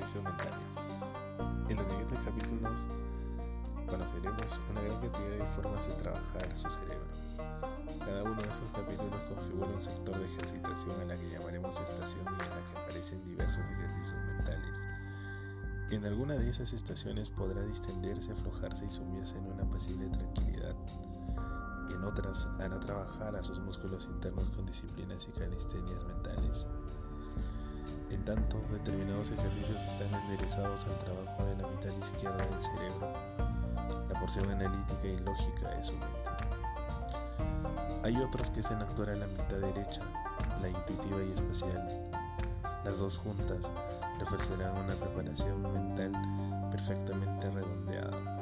ejercicios mentales. En los siguientes capítulos conoceremos una gran cantidad de formas de trabajar su cerebro. Cada uno de esos capítulos configura un sector de ejercitación a la que llamaremos estación y en la que aparecen diversos ejercicios mentales. En alguna de esas estaciones podrá distenderse, aflojarse y sumirse en una pasible tranquilidad. En otras hará trabajar a sus músculos internos con disciplinas y calistenias mentales. Tanto, determinados ejercicios están enderezados al trabajo de la mitad izquierda del cerebro, la porción analítica y lógica de su mente. Hay otros que hacen actuar a la mitad derecha, la intuitiva y espacial. Las dos juntas le ofrecerán una preparación mental perfectamente redondeada.